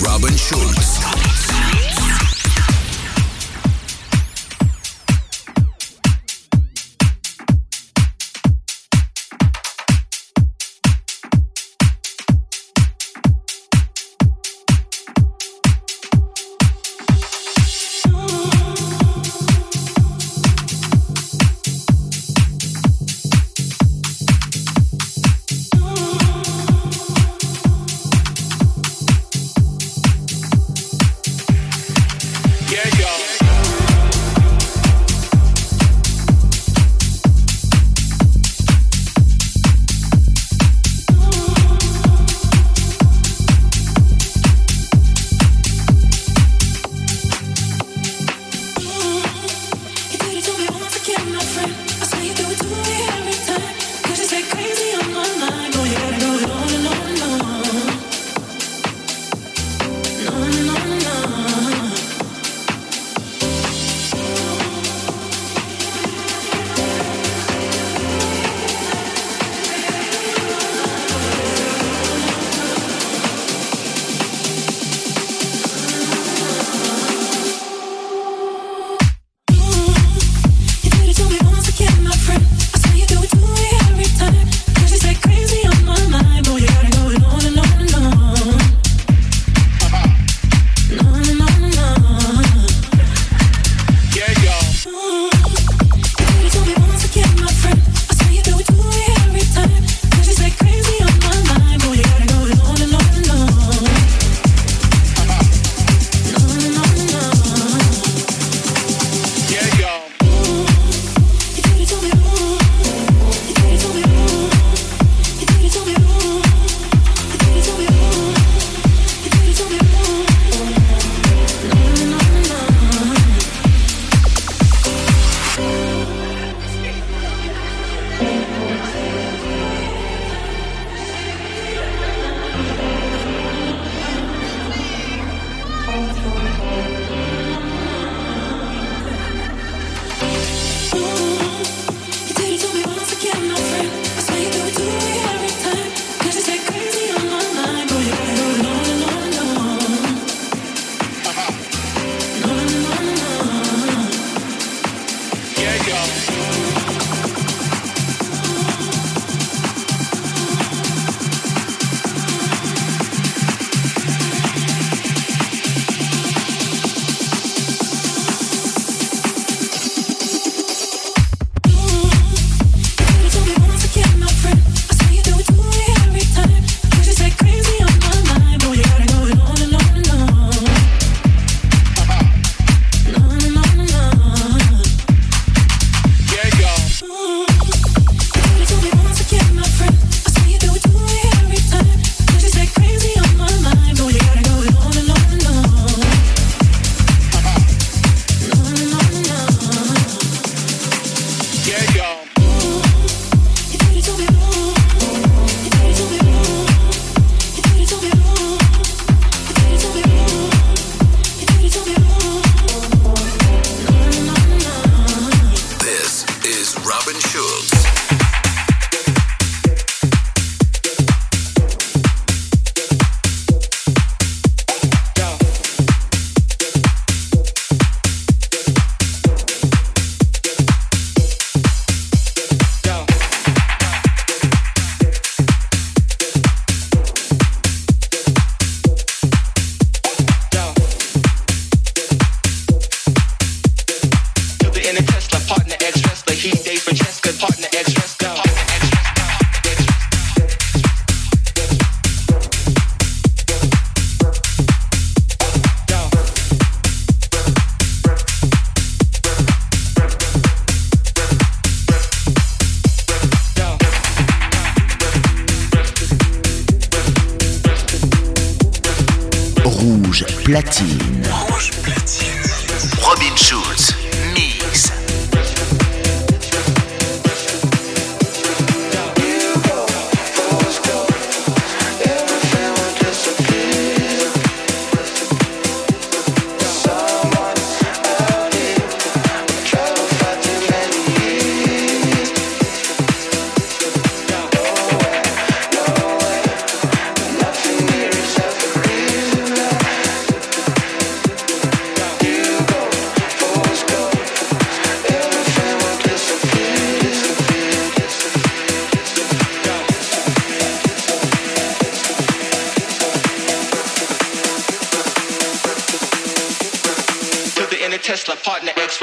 Robin Schulz.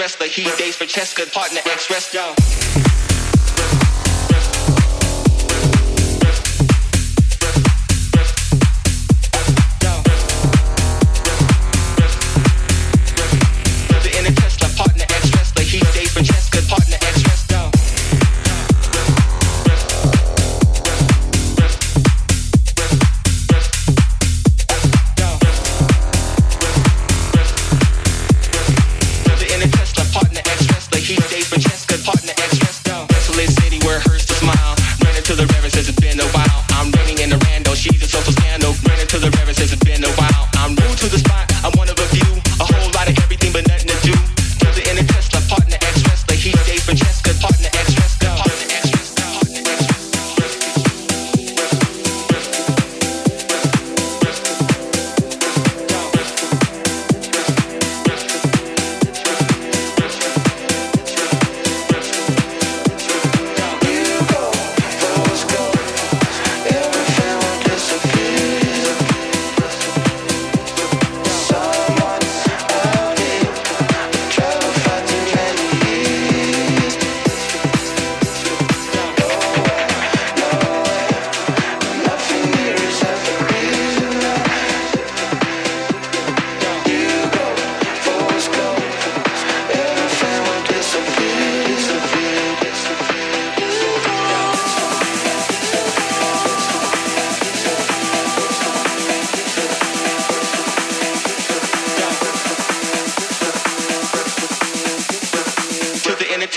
The heat days for Cheska, partner ex wrestler.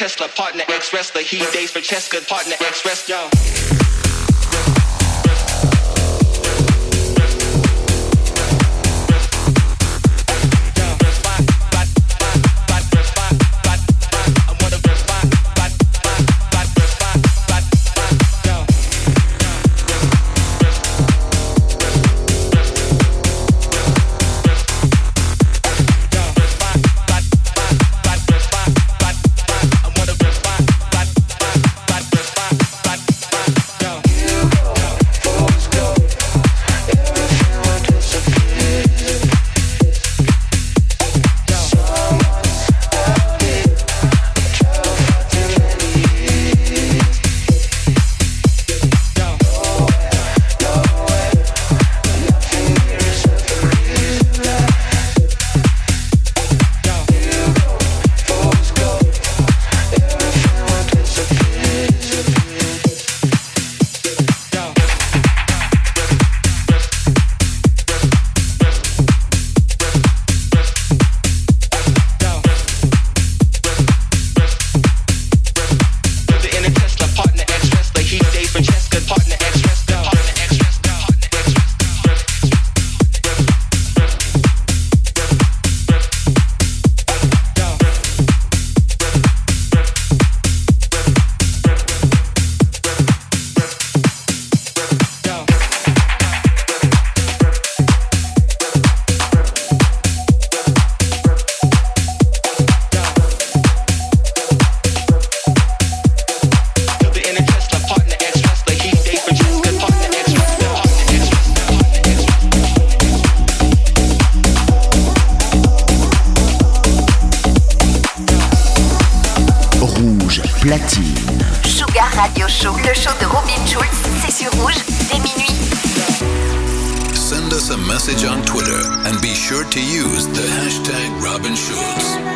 Tesla, partner ex wrestler. He dates for Cheska, partner x wrestler. Radio Show. Le show de Robin Schulz, c'est sur Rouge, dès minuit. Send us a message on Twitter and be sure to use the hashtag Robin Schulz.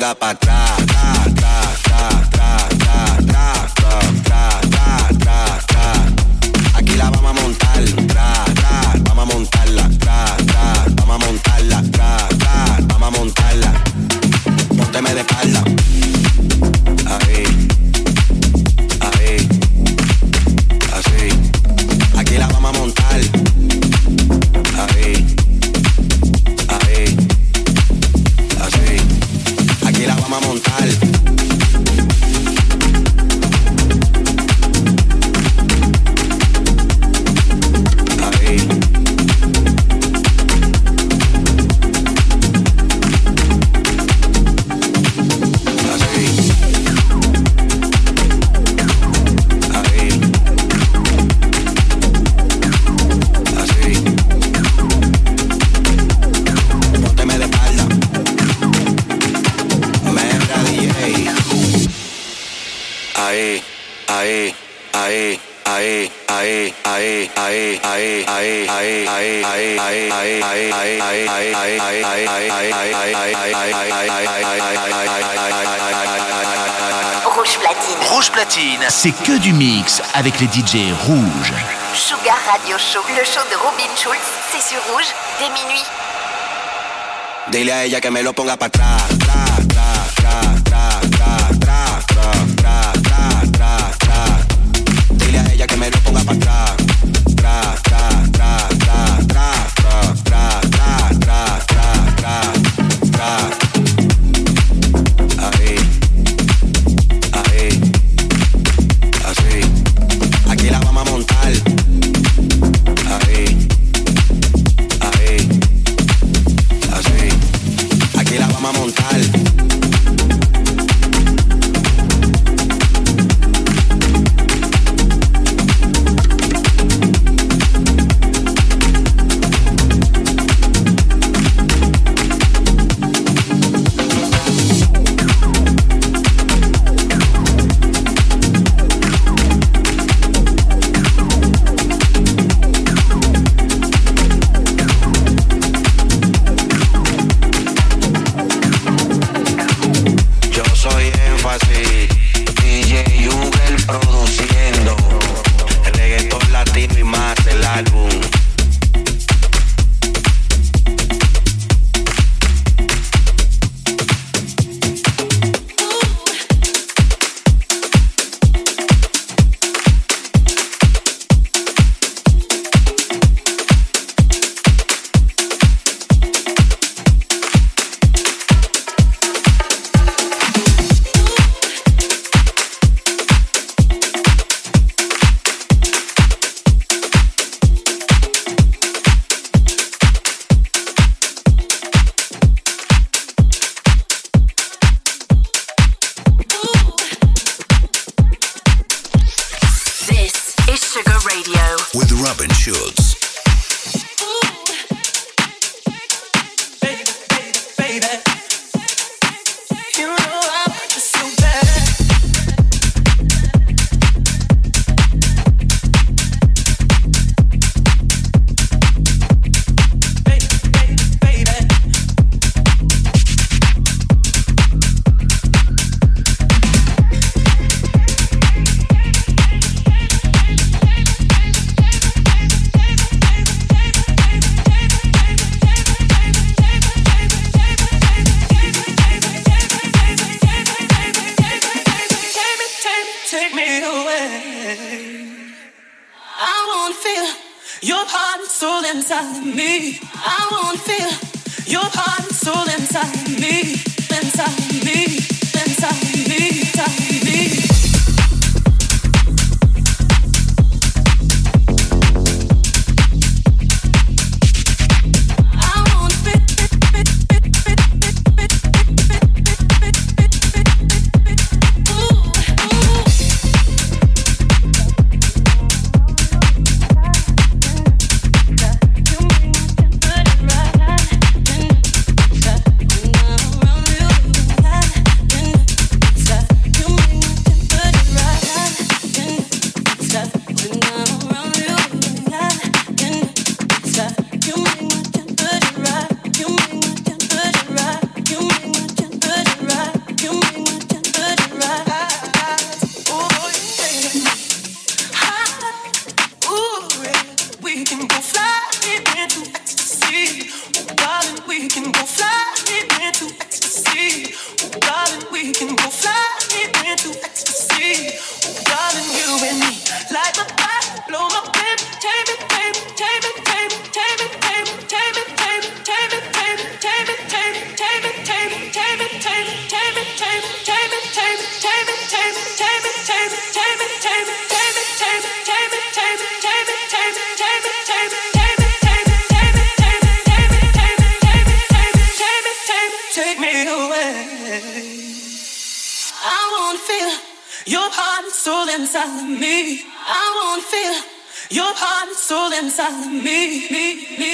venga para atrás. c'est que du mix avec les DJ rouges. Sugar Radio Show, le show de Robin Schulz, c'est sur rouge dès minuit. Dile ella que me lo ponga para atrás. feel your heart and soul inside me. I wanna feel your heart and soul inside me, inside me, inside me, inside me. me.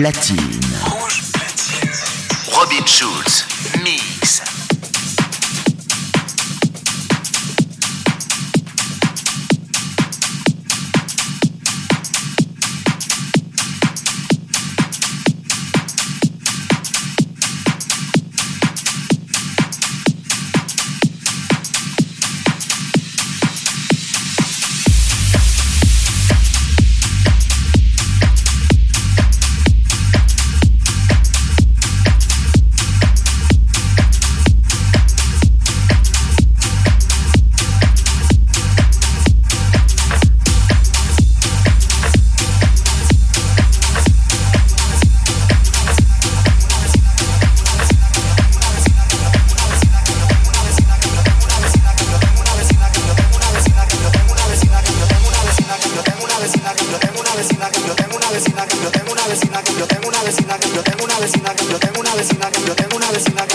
Latine. tengo una vecina que yo tengo una vecina que yo tengo una vecina que yo tengo una vecina que yo tengo una vecina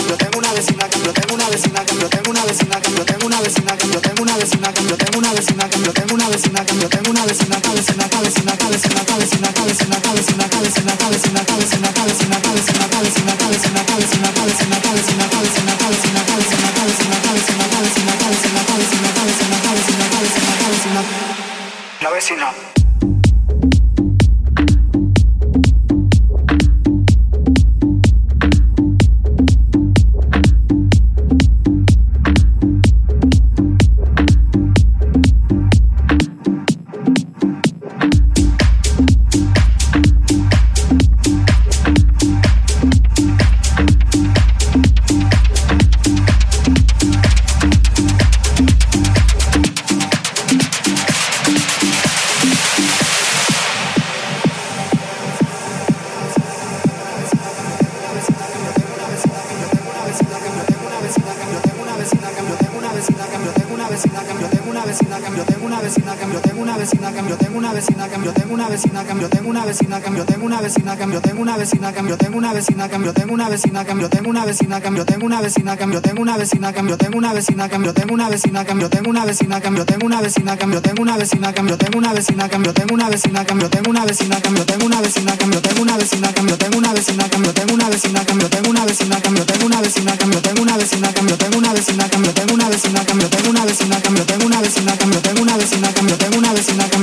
vecina que tengo una vecina cambio. tengo una vecina cambio. tengo una vecina cambio. tengo una vecina cambio. tengo una vecina cambio. tengo una vecina cambio. tengo una vecina cambio. tengo una vecina cambio. tengo una vecina cambio. tengo una vecina cambio. tengo una vecina cambio. tengo una vecina cambio. tengo una vecina cambio. tengo una vecina cambio. tengo una vecina cambio. tengo una vecina que tengo una vecina cambio. tengo una vecina cambio. tengo una vecina que tengo una vecina cambio. tengo una vecina que tengo una vecina que tengo una vecina que tengo una vecina que tengo una vecina cambio. tengo una vecina que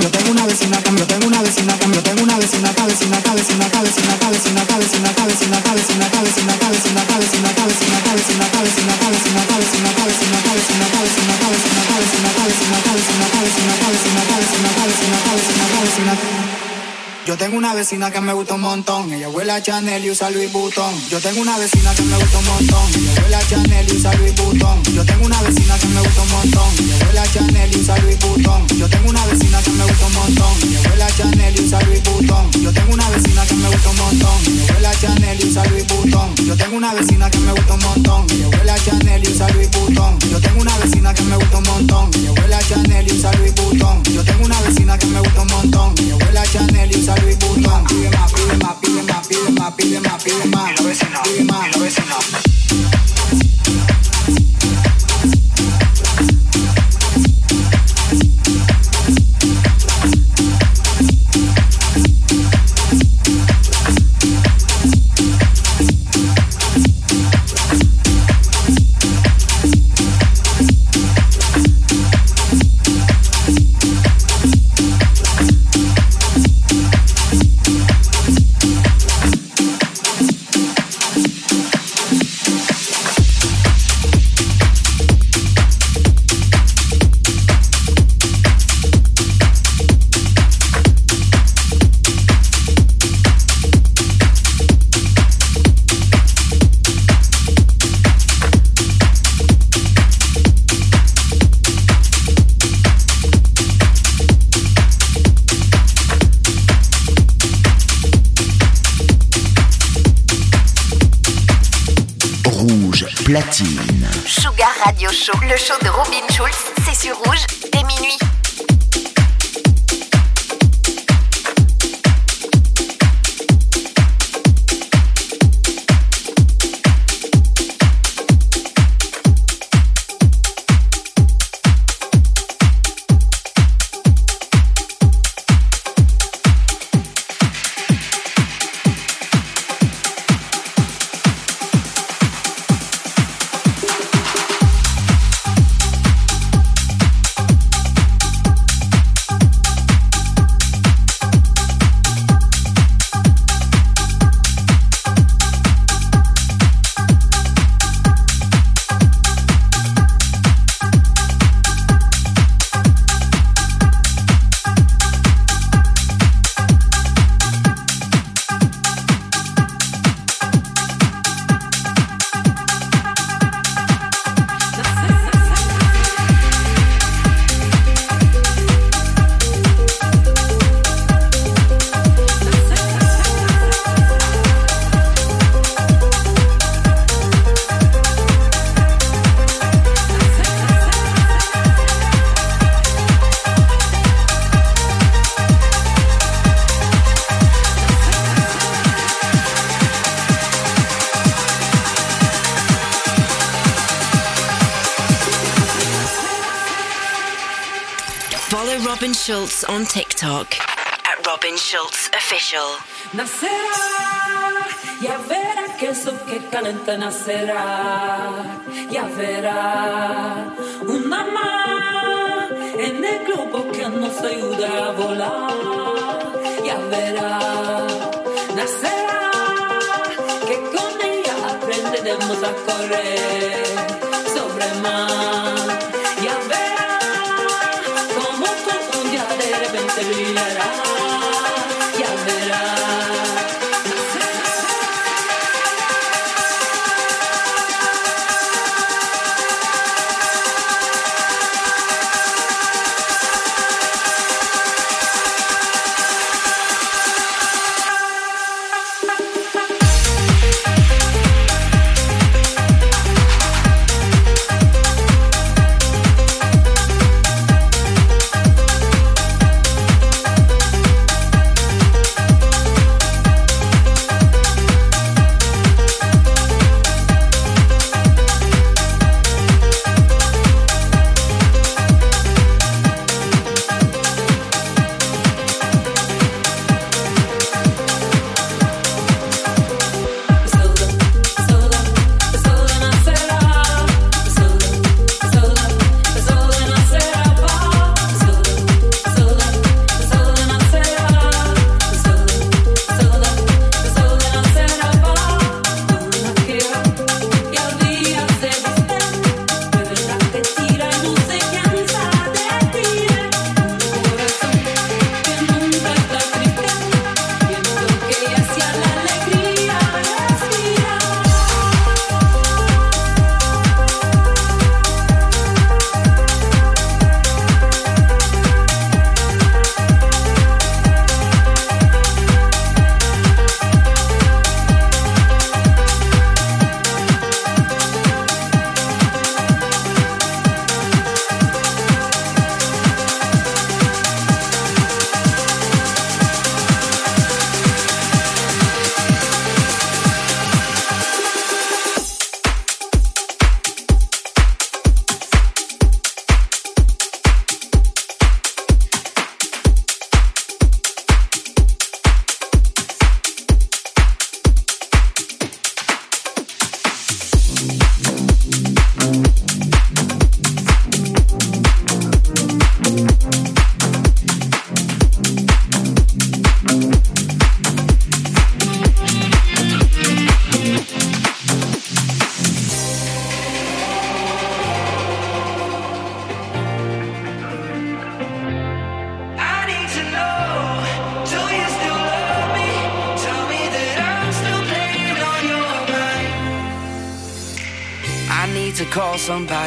Thank you. Yo tengo una vecina que me gusta un montón, ella huele a Chanel y usa Louis Vuitton. Yo tengo una vecina que me gusta un montón, ella huele a Chanel y usa Louis Vuitton. Yo tengo una vecina que me gusta un montón, ella huele a Chanel y usa Louis Vuitton. Yo tengo una vecina que me gusta un montón, ella huele a Chanel y usa Louis Vuitton. Yo tengo una vecina que me gusta un montón, ella huele a Chanel y usa Louis Vuitton. Yo tengo una vecina que me gusta un montón, ella huele a Chanel y usa Louis Vuitton. Yo tengo una vecina que me gusta un montón, ella huele a Chanel y usa Louis Vuitton. Yo tengo una vecina que me gusta un montón, ella huele a Chanel y usa Y lo vecino, y lo vecino. show, le show Schulz on TikTok at Robin Schulz Official. Nacerá, ya verá que que nacerá, ya verá una más en el globo que nos ayuda a volar, ya verá, nacerá que con ella aprenderemos a correr sobre mar. Ven, te brillará.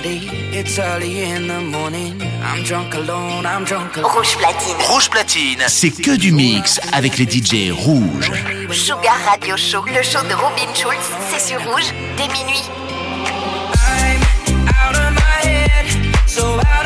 It's early in the morning. I'm drunk alone, I'm drunk alone. Rouge platine. Rouge platine. C'est que du mix avec les DJ rouges. Sugar Radio Show, le show de Robin Schulz, c'est sur rouge dès minuit. I'm out of my head, so out of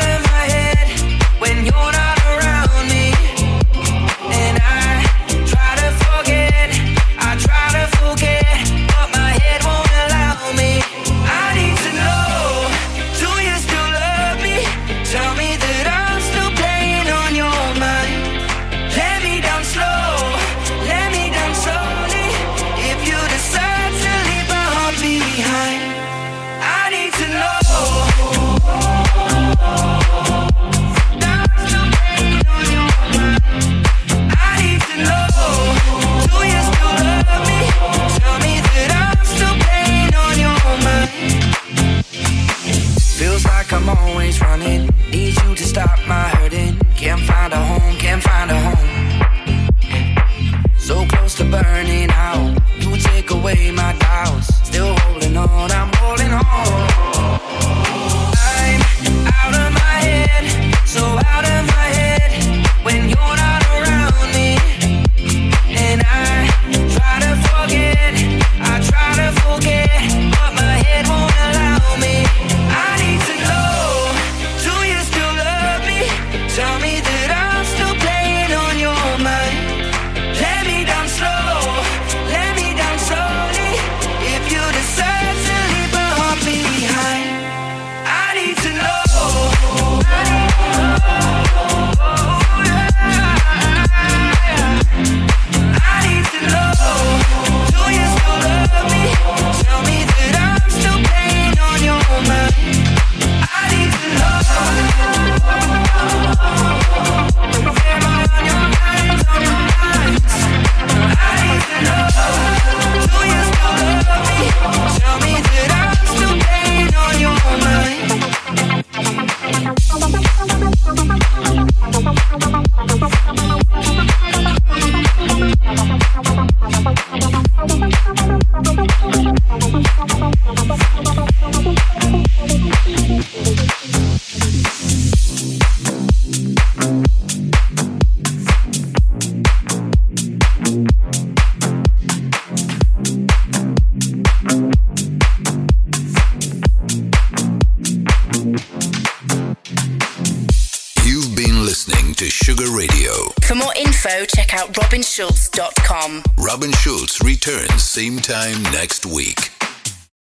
same time next